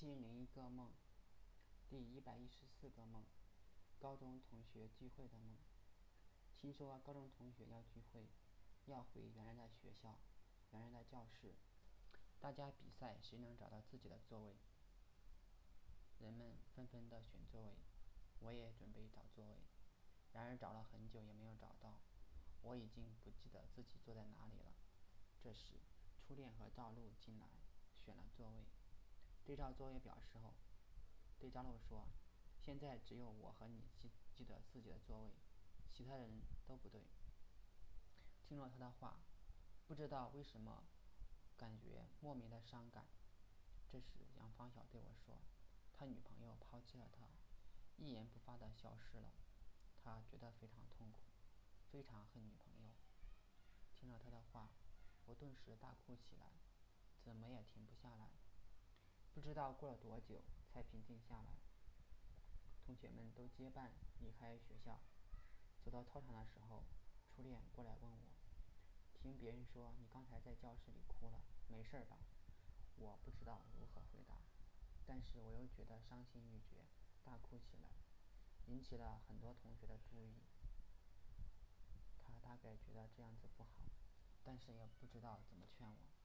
千零一个梦，第一百一十四个梦，高中同学聚会的梦。听说高中同学要聚会，要回原来的学校，原来的教室，大家比赛谁能找到自己的座位。人们纷纷的选座位，我也准备找座位，然而找了很久也没有找到，我已经不记得自己坐在哪里了。这时，初恋和赵露进来，选了座位。对照座位表时候，对张璐说：“现在只有我和你记记得自己的座位，其他人都不对。”听了他的话，不知道为什么，感觉莫名的伤感。这时，杨方晓对我说：“他女朋友抛弃了他，一言不发的消失了，他觉得非常痛苦，非常恨女朋友。”听了他的话，我顿时大哭起来，怎么也停不下来。不知道过了多久才平静下来。同学们都结伴离开学校，走到操场的时候，初恋过来问我：“听别人说你刚才在教室里哭了，没事吧？”我不知道如何回答，但是我又觉得伤心欲绝，大哭起来，引起了很多同学的注意。他大概觉得这样子不好，但是也不知道怎么劝我。